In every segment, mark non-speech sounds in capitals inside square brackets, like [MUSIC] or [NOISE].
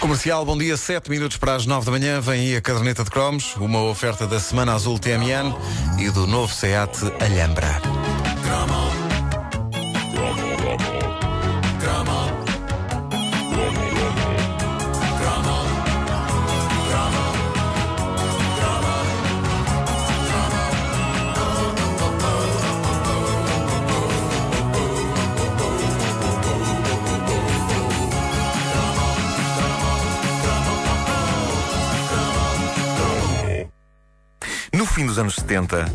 Comercial, bom dia, 7 minutos para as 9 da manhã. Vem aí a caderneta de cromos, uma oferta da Semana Azul TMN e do novo SEAT Alhambra. Fim dos anos 70,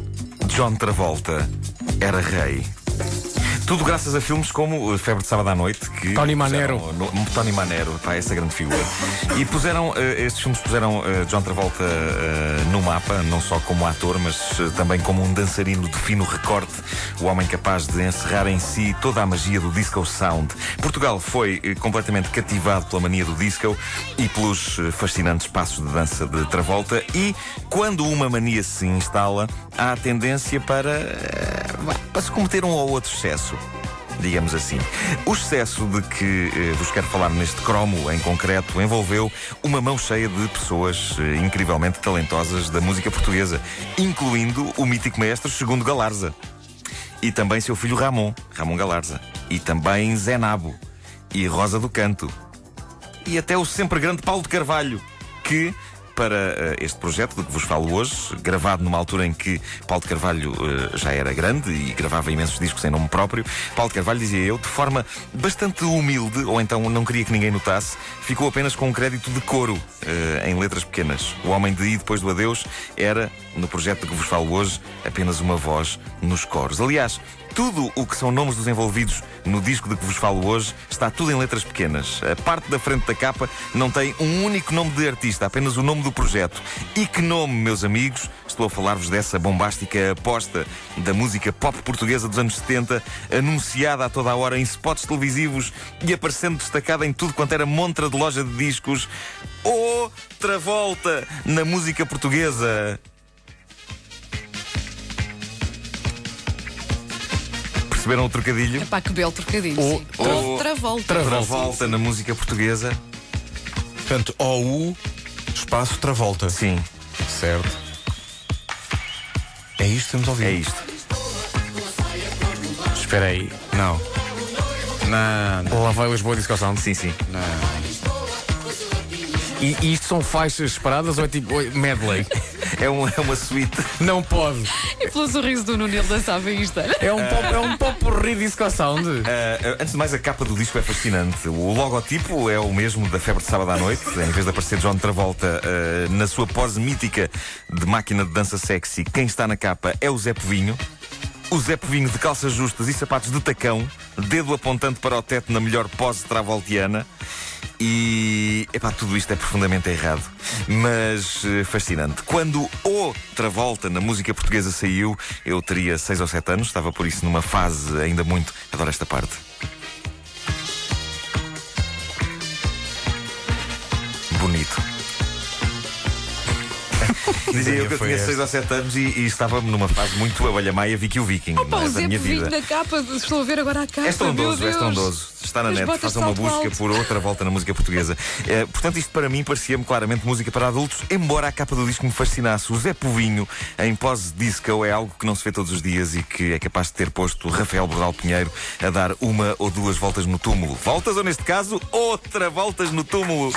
John Travolta era rei. Tudo graças a filmes como uh, Febre de Sábado à Noite, que Tony Manero. no- Tony Manero, pá, essa grande figura. E puseram, uh, estes filmes puseram uh, John Travolta uh, no mapa, não só como ator, mas também como um dançarino de fino recorte, o homem capaz de encerrar em si toda a magia do disco sound. Portugal foi completamente cativado pela mania do disco e pelos fascinantes passos de dança de Travolta. E quando uma mania se instala, há a tendência para, para se cometer um ou outro excesso digamos assim. O excesso de que eh, vos quero falar neste cromo em concreto envolveu uma mão cheia de pessoas eh, incrivelmente talentosas da música portuguesa, incluindo o mítico maestro Segundo Galarza. E também seu filho Ramon, Ramon Galarza. E também Zé Nabo. E Rosa do Canto. E até o sempre grande Paulo de Carvalho, que para eh, este projeto de que vos falo hoje, gravado numa altura em que Paulo de Carvalho eh, já era grande e gravava imensos discos em nome próprio, Paulo de Carvalho, dizia eu, de forma bastante humilde, ou então não queria que ninguém notasse, ficou apenas com um crédito de coro eh, em letras pequenas. O homem de E depois do adeus era, no projeto de que vos falo hoje, apenas uma voz nos coros. Aliás, tudo o que são nomes dos envolvidos no disco de que vos falo hoje está tudo em letras pequenas. A parte da frente da capa não tem um único nome de artista, apenas o nome do projeto. E que nome, meus amigos? Estou a falar-vos dessa bombástica aposta da música pop portuguesa dos anos 70, anunciada a toda a hora em spots televisivos e aparecendo destacada em tudo quanto era montra de loja de discos. Outra volta na música portuguesa. Perceberam o trocadilho? Epá, que belo trocadilho. O- sim. o- Outra volta. Outra volta na música portuguesa. Portanto, OU, espaço Travolta. Sim, Certo. É isto que temos ouvido? é isto. Espera aí. Não. Não, não. Lá vai Lisboa Disco Sound. Sim, sim. E, e isto são faixas separadas ou é tipo medley? [LAUGHS] É, um, é uma suíte. Não pode. E pelo sorriso do Nuno, ele dançava isto. olha. É um pop, é um [LAUGHS] pop Disco Sound. Ah, antes de mais, a capa do disco é fascinante. O logotipo é o mesmo da Febre de Sábado à Noite. Em vez de aparecer John Travolta ah, na sua pose mítica de máquina de dança sexy, quem está na capa é o Zé Povinho. O Zé Povinho de calças justas e sapatos de tacão, dedo apontando para o teto na melhor pose travoltiana. E, epá, tudo isto é profundamente errado, mas eh, fascinante. Quando outra volta na música portuguesa saiu, eu teria 6 ou 7 anos, estava por isso numa fase ainda muito. Adoro esta parte. Bonito. [LAUGHS] Dizia eu que eu tinha esta. 6 ou 7 anos e, e estava numa fase muito abelha maia Vicky o Viking Pá, não é, o da Zé vida. na capa. Estou a ver agora a capa. É estrondoso, meu é Deus. Está na As net, façam uma busca alto. por outra volta na música portuguesa. [LAUGHS] Eh, portanto, isto para mim parecia-me claramente música para adultos, embora a capa do disco me fascinasse. O Zé Povinho, em pose disco, é algo que não se vê todos os dias e que é capaz de ter posto Rafael Bordal Pinheiro a dar uma ou duas voltas no túmulo. Voltas, ou neste caso, outra voltas no túmulo.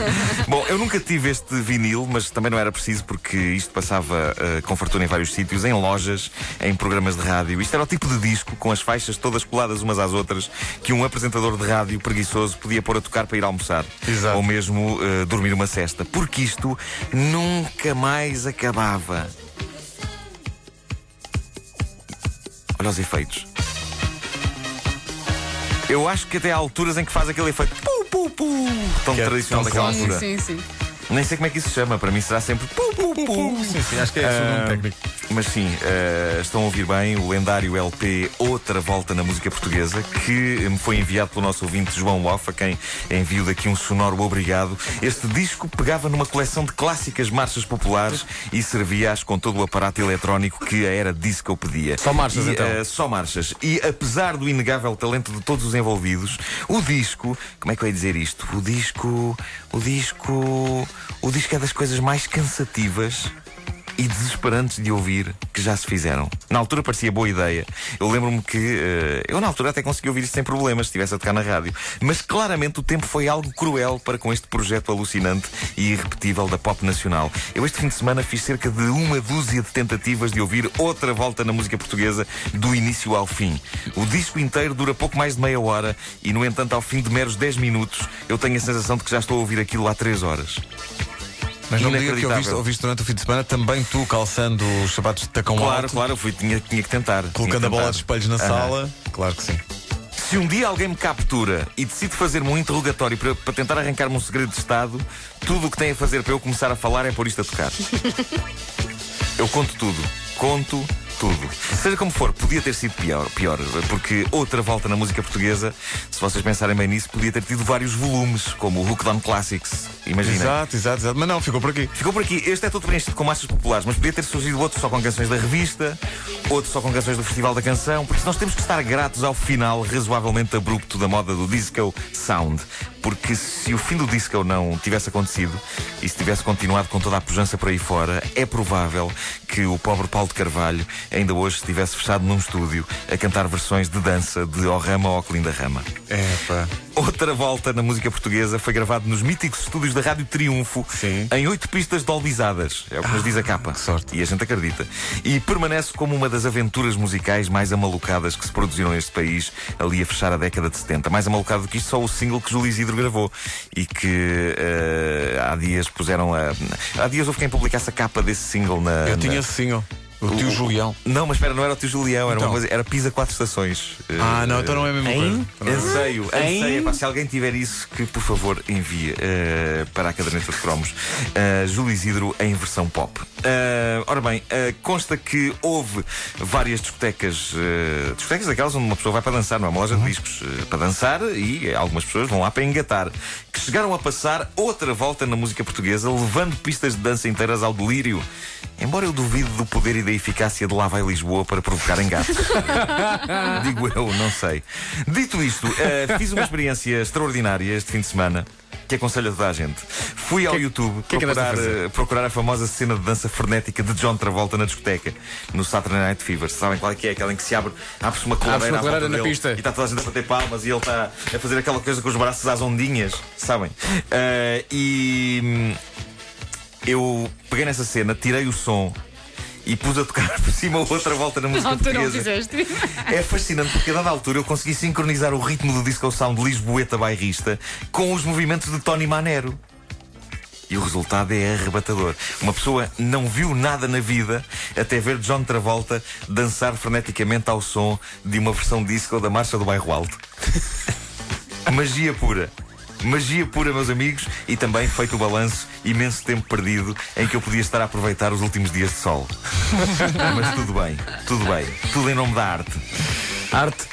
[LAUGHS] Bom, eu nunca tive este vinil, mas também não era preciso porque isto passava eh, com fartura em vários sítios, em lojas, em programas de rádio. Isto era o tipo de disco, com as faixas todas coladas umas às outras, que um apresentador de rádio preguiçoso podia pôr a tocar para ir almoçar. Exato. Ou mesmo eh, dormir uma cesta. Porque isto nunca mais acabava. Olha os efeitos. Eu acho que até há alturas em que faz aquele efeito pu, pu, pu, tão Que é tradicional tão daquela altura. Sim, sim, sim. Nem sei como é que isso se chama, para mim será sempre pu, pu, pu. Sim, sim, acho que é esse o nome Ah, técnico. Mas sim, eh, estão a ouvir bem o lendário LP Outra Volta na Música Portuguesa, que me foi enviado pelo nosso ouvinte João Loff, a quem envio daqui um sonoro obrigado. Este disco pegava numa coleção de clássicas marchas populares e servia-as com todo o aparato eletrónico que a era disco pedia. Só marchas, E, então? eh, só marchas. E apesar do inegável talento de todos os envolvidos, o disco, como é que eu ia dizer isto? O disco, O disco. O disco é das coisas mais cansativas e desesperantes de ouvir que já se fizeram. Na altura parecia boa ideia. Eu lembro-me que uh, eu na altura até consegui ouvir isto sem problemas, se estivesse a tocar na rádio. Mas claramente o tempo foi algo cruel para com este projeto alucinante e irrepetível da pop nacional. Eu este fim de semana fiz cerca de uma dúzia de tentativas de ouvir outra volta na música portuguesa do início ao fim. O disco inteiro dura pouco mais de meia hora e, no entanto, ao fim de meros 10 minutos, eu tenho a sensação de que já estou a ouvir aquilo há 3 horas. Mas no dia que ouviste, ouviste durante o fim de semana, também tu calçando os sapatos de tacão Claro, alto, claro, eu fui, tinha, tinha que tentar. colocando que a bola de espelhos na Aham. sala. Claro que sim. Se um dia alguém me captura e decide fazer-me um interrogatório para, para tentar arrancar-me um segredo de Estado, tudo o que tem a fazer para eu começar a falar é pôr isto a tocar. [LAUGHS] eu conto tudo. Conto tudo. Seja como for, podia ter sido pior, pior, porque outra volta na música portuguesa, se vocês pensarem bem nisso, podia ter tido vários volumes, como o Hook Down Classics. Imaginem. Exato, exato, exato. Mas não, ficou por aqui. Ficou por aqui. Este é todo preenchido com massas populares, mas podia ter surgido outro só com canções da revista, outro só com canções do Festival da Canção, porque nós temos que estar gratos ao final razoavelmente abrupto da moda do disco sound. Porque se o fim do disco não tivesse acontecido e se tivesse continuado com toda a pujança por aí fora, é provável que o pobre Paulo de Carvalho ainda hoje estivesse fechado num estúdio a cantar versões de dança de O Rama ou Clinda Rama. Outra volta na música portuguesa foi gravado nos míticos estúdios da Rádio Triunfo Sim. em oito pistas dolbizadas. É o que nos diz a capa. que sorte. E a gente acredita. E permanece como uma das aventuras musicais mais amalucadas que se produziram neste país ali a fechar a década de 70. Mais amalucado do que isto, só o single que Júlio Isidro gravou e que eh, há dias puseram a. Há dias houve quem publicasse a capa desse single na. Eu na- tinha esse single. O tio Julião. Não, mas espera, não era o tio Julião, era Então. uma coisa. Era Pisa Quatro Estações. Ah, não, Eh, então não é a mesma Hein? coisa. Anseio, anseio. Epá, se alguém tiver isso, que por favor envie eh, para a caderneta de cromos uh, Júlio Isidro em versão pop. Eh, ora bem, eh, consta que houve várias discotecas, eh, discotecas daquelas onde uma pessoa vai para dançar, não é uma loja de discos, eh, para dançar e eh, algumas pessoas vão lá para engatar, que chegaram a passar outra volta na música portuguesa, levando pistas de dança inteiras ao delírio. Embora eu duvide do poder e da eficácia de Lá vai Lisboa para provocar engates. [LAUGHS] Digo eu, não sei. Dito isto, eh, fiz uma experiência extraordinária este fim de semana. Que aconselho a toda a gente. Fui ao YouTube que é que andaste a procurar, fazer? eh, procurar a famosa cena de dança frenética de John Travolta na discoteca, no Saturday Night Fever. Sabem qual é que é? Aquela em que se abre, abre-se uma volta coladeira na dele pista. E está toda a gente a bater palmas e ele está a fazer aquela coisa com os braços às ondinhas. Sabem? Eh, e hum, eu peguei nessa cena, tirei o som e pus a tocar [LAUGHS] por cima outra volta na música Não, tu não portuguesa. fizeste. É fascinante porque a dada altura eu consegui sincronizar o ritmo do disco sound lisboeta bairrista com os movimentos de Tony Manero. E o resultado é arrebatador. Uma pessoa não viu nada na vida até ver John Travolta dançar freneticamente ao som de uma versão disco da Marcha do Bairro Alto. [LAUGHS] Magia pura. Magia pura, meus amigos, e também feito o balanço, imenso tempo perdido em que eu podia estar a aproveitar os últimos dias de sol. [LAUGHS] Mas tudo bem, tudo bem. Tudo em nome da arte. Arte.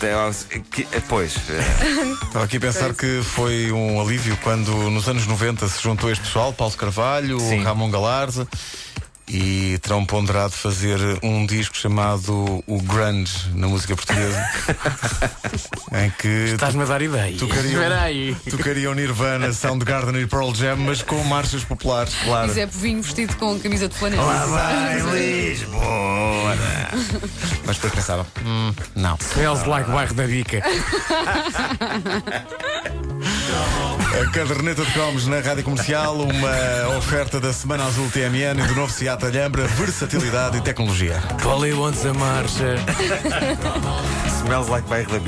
É, Pois, é, Estava aqui a pensar que foi um alívio quando nos anos 90 se juntou este pessoal, Paulo Carvalho, Sim. Ramon Galarza, e terão ponderado fazer um disco chamado O Grunge na música portuguesa, [LAUGHS] em que Estás-me a dar ideia. tocariam, Espera aí. tocariam Nirvana, Soundgarden e Pearl Jam, mas com marchas populares. claro. E Zé Povinho vestido com camisa de flanela. Vai, Lisboa! Mas depois pensava, hum, não. Smells like bairro da bica. [LAUGHS] A caderneta de cromos na rádio comercial, uma oferta da Semana Azul TMN e do novo Seat Alhambra, versatilidade e tecnologia. Polly wants a marcha. [LAUGHS] Smells like bairro da